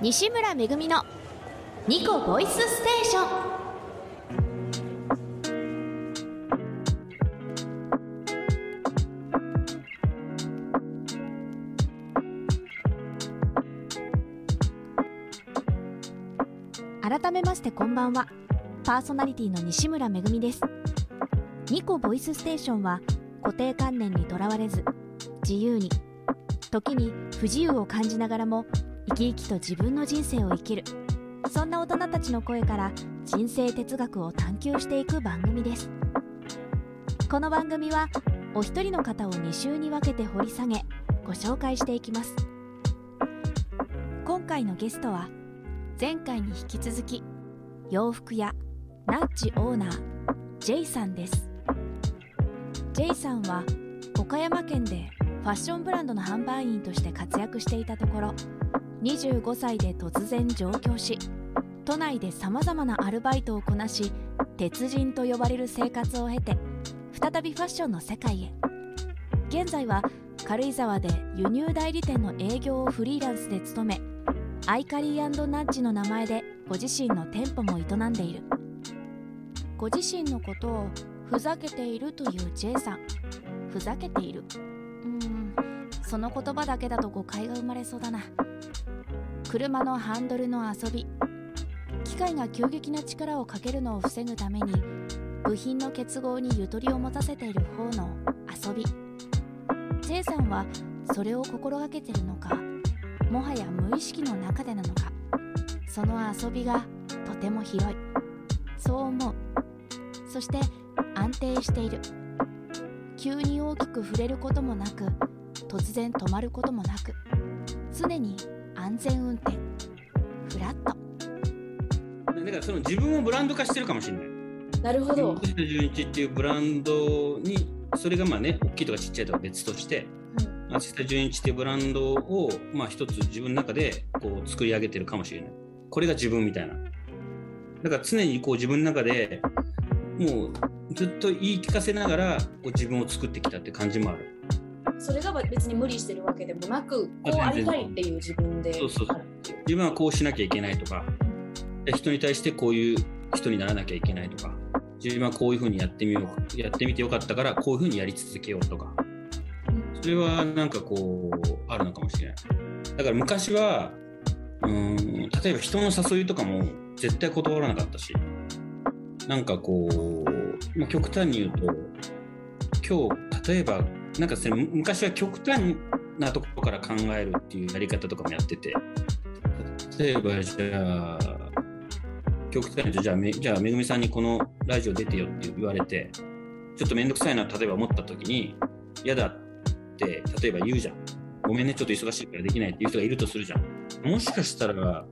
西村めぐみのニコボイスステーション。改めましてこんばんは。パーソナリティの西村めぐみです。ニコボイスステーションは固定観念にとらわれず自由に時に不自由を感じながらも生き生きと自分の人生を生きる。そんな大人たちの声から人生哲学を探求していく番組です。この番組はお一人の方を2週に分けて掘り下げご紹介していきます。今回のゲストは前回に引き続き洋服屋ナッジオーナー J さんです。J さんは岡山県でファッションブランドの販売員として活躍していたところ25歳で突然上京し都内でさまざまなアルバイトをこなし鉄人と呼ばれる生活を経て再びファッションの世界へ。現在は軽井沢で輸入代理店の営業をフリーランスで務めアイカリーナッジの名前でご自身の店舗も営んでいる。ご自身のことをふざけているという J さん。ふざけている。うーん。その言葉だけだと誤解が生まれそうだな。車のハンドルの遊び。機械が急激な力をかけるのを防ぐために部品の結合にゆとりを持たせている方の遊び。J さんはそれを心がけてるのかもはや無意識の中でなのか。その遊びがとても広い。そう思う。そして安定している。急に大きく触れることもなく突然止まることもなく常に安全運転フラットだからその自分をブランド化してるかもしれない。なるほど。純一っていうブランドにそれがまあね大きいとかちっちゃいとか別として松下純一っていうブランドをまあ一つ自分の中でこう作り上げてるかもしれない。これが自分みたいな。だから常にこう自分の中でもうずっと言い聞かせながらこう自分を作ってきたって感じもある。それが別に無理してるわけでもなく、こうありたいっていう自分で。そうそうそう。自分はこうしなきゃいけないとか。で人に対してこういう人にならなきゃいけないとか。自分はこういうふうにやってみよう。やってみてよかったからこういうふうにやり続けようとか。それはなんかこうあるのかもしれない。だから昔はうーん例えば人の誘いとかも絶対断らなかったし。なんかこう、まあ、極端に言うと今日例えばなんかそれ昔は極端なところから考えるっていうやり方とかもやってて。例えばじゃあ極端にじゃあめじゃあめぐみさんにこのラジオ出てよって言われてちょっと面倒くさいな例えば思った時に嫌だって例えば言うじゃん。ごめんねちょっと忙しいからできないっていう人がいるとするじゃん。もしかしたら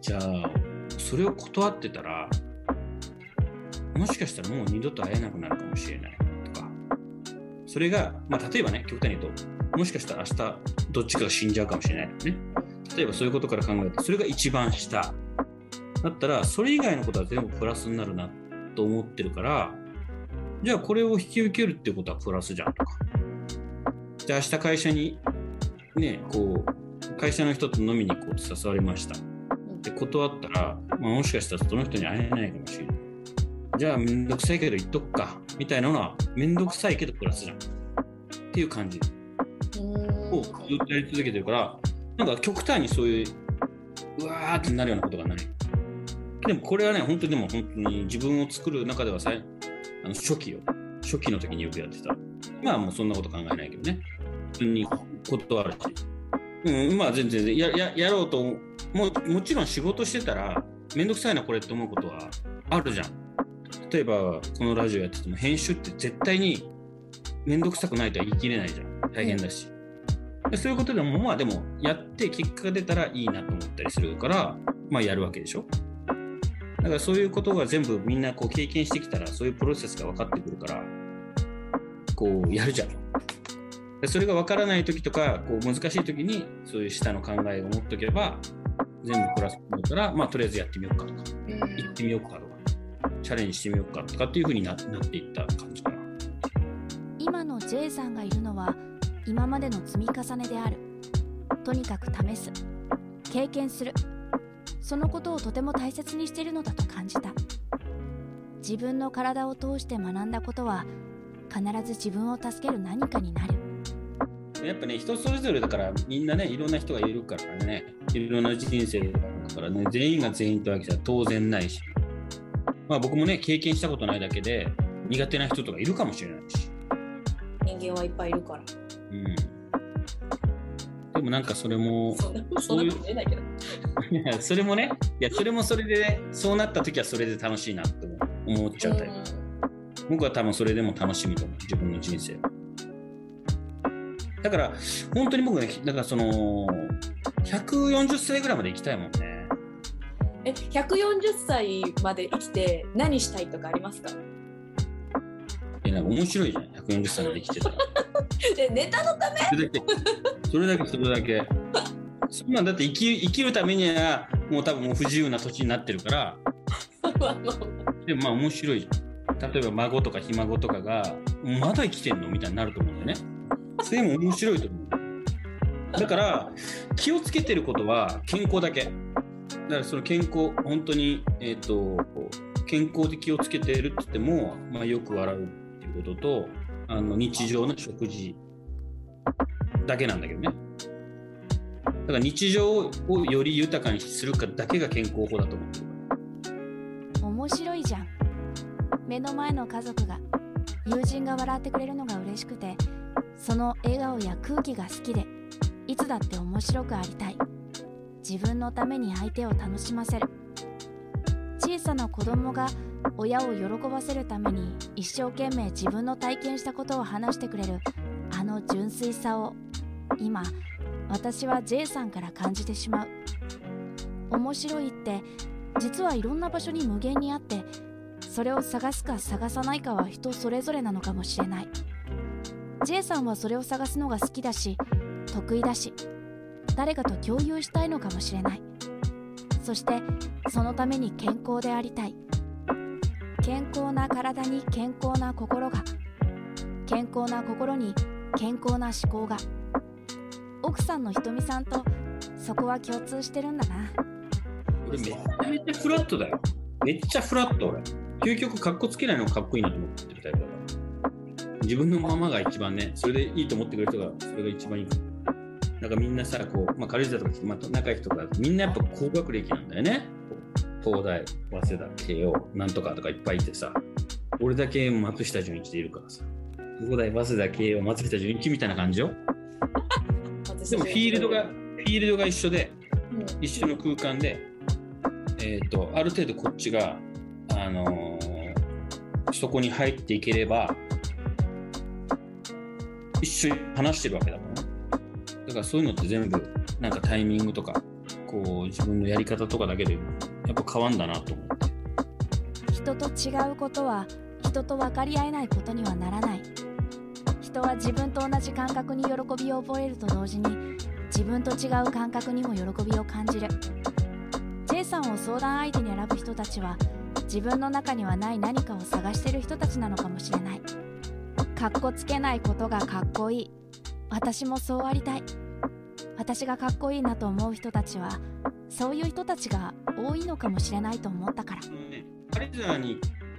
じゃあそれを断ってたらもしかしたらもう二度と会えなくなるかもしれない。それが、まあ、例えばね極端に言うともしかしたら明日どっちかが死んじゃうかもしれない。ね。例えばそういうことから考えてそれが一番下。だったらそれ以外のことは全部プラスになるなと思ってるからじゃあこれを引き受けるってことはプラスじゃんとか。じゃあ明日会社にねこう会社の人と飲みに行こうと誘われました。で断ったら、まあ、もしかしたらその人に会えないかもしれない。じゃあめんどくさいけど言っとくか。みたいなのはめんどくさいけどプラスじゃん。っていう感じ。をずっとやり続けてるからなんか極端にそういううわーってなるようなことがない。でもこれはね本当にでも本当に自分を作る中ではさいあの初期よ。初期の時によくやってた。今はもうそんなこと考えないけどね。普通に断るし。うん今は全然やややろうとももちろん仕事してたらめんどくさいなこれって思うことはあるじゃん例えばこのラジオやってても編集って絶対に面倒くさくないとは言い切れないじゃん。大変だし、でそういうことでもまあでもやって結果が出たらいいなと思ったりするからまあやるわけでしょ。だからそういうことが全部みんなこう経験してきたらそういうプロセスが分かってくるからこうやるじゃん。でそれが分からない時とかこう難しい時にそういう下の考えを持っとけば全部プラスになるからまあとりあえずやってみようかとか。行ってみようかとかチャレンジしてみようかとかっていうふうにななっていった感じかな。今の J さんがいるのは今までの積み重ねである。とにかく試す経験する。そのことをとても大切にしているのだと感じた。自分の体を通して学んだことは必ず自分を助ける何かになる。やっぱね人それぞれだからみんなねいろんな人がいるからね。いろんな人生だからね。全員が全員とわけじゃ当然ないしまあ僕もね経験したことないだけで苦手な人とかいるかもしれないし。人間はいっぱいいるから。うん。でもなんかそれもそい それもねいやそれもそれで、ね、そうなった時はそれで楽しいなって思っちゃうタイプ。僕は多分それでも楽しみと思う。自分の人生だから本当に僕ねだからその140歳ぐらいまで生きたいもんねえ、140歳まで生きて何したいとかありますか？いやなんか面白いじゃん。140歳まで生きてたら。でネタのため？それだけ。それだけそれだけ。そんなんだって生き生きるためにはもう多分もう不自由な土地になってるから。でもまあ面白いじゃん。例えば孫とかひ孫とかがまだ生きてんのみたいになると思うんだよね。それも面白いと思う。だから気をつけてることは健康だけだからその健康本当にえっ、と健康で気をつけているって言っても、まあ、よく笑うっていうこととあの日常の食事だけなんだけどね。だから日常をより豊かにするかだけが健康法だと思ってる。面白いじゃん。目の前の家族が友人が笑ってくれるのが嬉しくてその笑顔や空気が好きでいつだって面白くありたい。自分のために相手を楽しませる。小さな子供が親を喜ばせるために一生懸命自分の体験したことを話してくれる。あの純粋さを今私は J さんから感じてしまう。面白いって実はいろんな場所に無限にあってそれを探すか探さないかは人それぞれなのかもしれない。J さんはそれを探すのが好きだし得意だし誰かと共有したいのかもしれないそしてそのために健康でありたい健康な体に健康な心が健康な心に健康な思考が奥さんのひとみさんとそこは共通してるんだな俺めちゃめちゃフラットだよ。めっちゃフラット俺。究極かっこつけないのかっこいいなと思ってるタイプだから。自分のままが一番ね、それでいいと思ってくれる人がそれが一番いい。なんかみんなさ、こう、まあ、軽井沢とかまた仲いい人とか、みんなやっぱ高学歴なんだよね。東大、早稲田、慶応、なんとかとかいっぱいいてさ、俺だけ松下純一でいるからさ、東大、早稲田、慶応、松下純一みたいな感じよ。でもフィールドが、フィールドが一緒で、うん一緒の空間で、えー、とある程度こっちが、あのーそこに入っていければ一緒に話してるわけだもんねだからそういうのって全部なんかタイミングとかこう自分のやり方とかだけでやっぱ変わんだなと思って。人と違うことは人と分かり合えないことにはならない。人は自分と同じ感覚に喜びを覚えると同時に自分と違う感覚にも喜びを感じる。J さんを相談相手に選ぶ人たちは自分の中にはない何かを探してる人たちなのかもしれない。かっこつけないことがかっこいい。私もそうありたい。私がかっこいいなと思う人たちはそういう人たちが多いのかもしれないと思ったから。あのね軽井沢に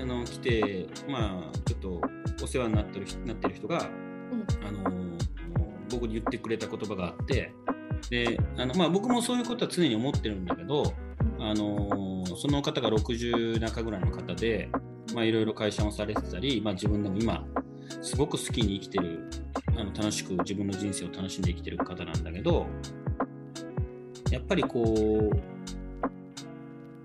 あの来てまあちょっとお世話になってる人なってる人が、あの僕に言ってくれた言葉があってであの、まあ、僕もそういうことは常に思ってるんだけど、あのその方が60中ぐらいの方で、まあ、いろいろ会社をされてたり、まあ、自分でも今すごく好きに生きてるあの楽しく自分の人生を楽しんで生きてる方なんだけどやっぱりこう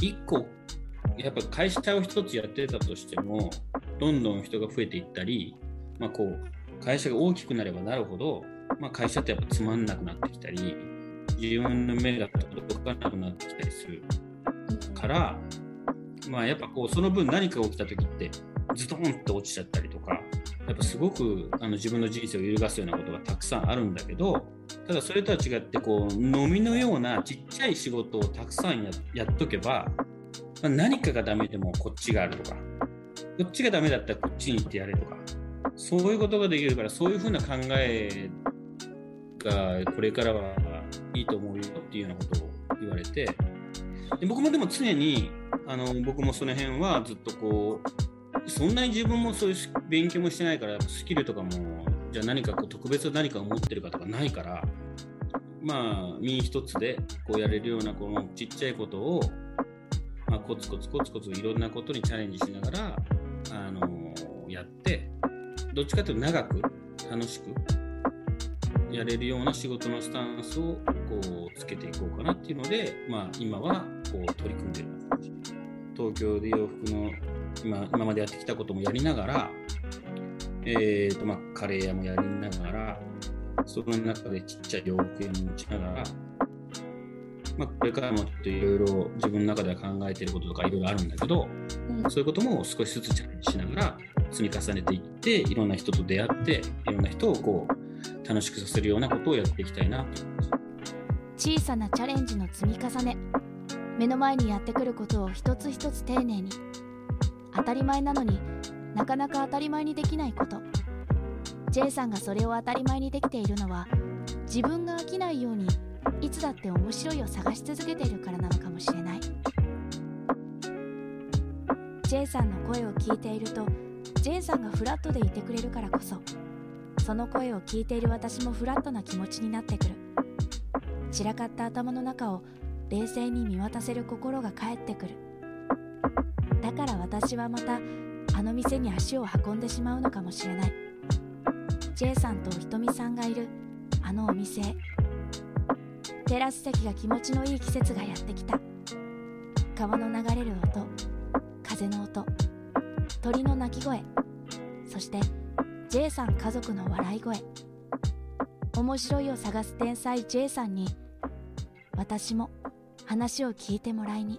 一個やっぱ会社を一つやってたとしてもどんどん人が増えていったり、まあ、こう会社が大きくなればなるほど、まあ、会社ってやっぱつまんなくなってきたり自分の目が届かなくなってきたりするから、まあ、やっぱこうその分何か起きた時ってズドンって落ちちゃったりとかやっぱすごくあの自分の人生を揺るがすようなことがたくさんあるんだけどただそれとは違ってこう飲みのようなちっちゃい仕事をたくさんややっとけば、まあ何かがダメでもこっちがあるとかこっちがダメだったらこっちに行ってやれとかそういうことができるからそういうふうな考えがこれからはいいと思うよっていうようなことを言われてで僕もでも常にあの僕もその辺はずっとこうそんなに自分もそういう勉強もしてないからスキルとかもじゃあ何かこう特別な何かを持ってるかとかないからまあ身一つでこうやれるようなこのちっちゃいことを、まあ、コツコツコツコツいろんなことにチャレンジしながらあのやってどっちかというと長く楽しくやれるような仕事のスタンスをこうつけていこうかなっていうので、まあ、今はこう取り組んでる感じ。東京で洋服の今今までやってきたこともやりながら、えーとまあ、カレー屋もやりながらその中でちっちゃい洋服屋も持ちながら、まあ、これからもちょっといろいろ自分の中では考えてることとかいろいろあるんだけど、うん、そういうことも少しずつチャレンジしながら積み重ねていっていろんな人と出会っていろんな人をこう楽しくさせるようなことをやっていきたいなと。小さなチャレンジの積み重ね。目の前にやってくることを一つ一つ丁寧に当たり前なのになかなか当たり前にできないこと。J さんがそれを当たり前にできているのは自分が飽きないようにいつだって面白いを探し続けているからなのかもしれない。J さんの声を聞いていると J さんがフラットでいてくれるからこそその声を聞いている私もフラットな気持ちになってくる。散らかった頭の中を冷静に見渡せる心が返ってくる。だから私はまたあの店に足を運んでしまうのかもしれない。J さんとひとみさんがいる。あのお店。へテラス席が気持ちのいい季節がやってきた。川の流れる音。風の音。鳥の鳴き声。そして J さん家族の笑い声。面白いを探す天才 J さんに私も話を聞いてもらいに。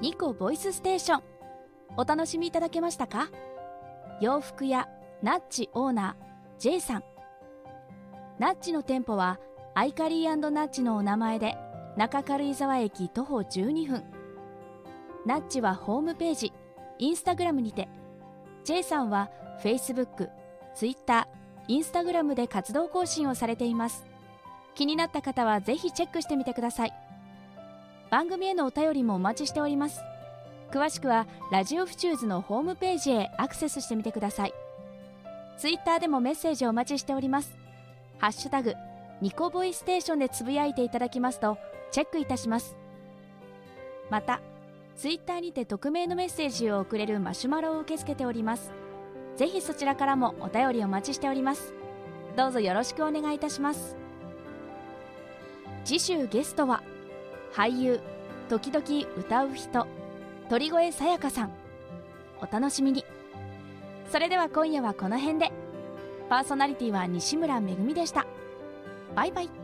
ニコボイスステーション。お楽しみいただけましたか？洋服屋ナッチオーナー J さん。ナッチの店舗はアイカリーナッチのお名前で中軽井沢駅徒歩12分。ナッチはホームページインスタグラムにて。J さんは Facebook、Twitter、インスタグラムで活動更新をされています。気になった方はぜひチェックしてみてください。番組へのお便りもお待ちしております。詳しくはラジオフチューズのホームページへアクセスしてみてください。Twitter でもメッセージをお待ちしております。ハッシュタグニコボイステーションでつぶやいていただきますとチェックいたします。また Twitter にて匿名のメッセージを送れるマシュマロを受け付けております。ぜひそちらからもお便りお待ちしております。どうぞよろしくお願いいたします。次週ゲストは俳優時々歌う人鳥越さやかさん。お楽しみに。それでは今夜はこの辺で。パーソナリティは西村めぐみでした。バイバイ。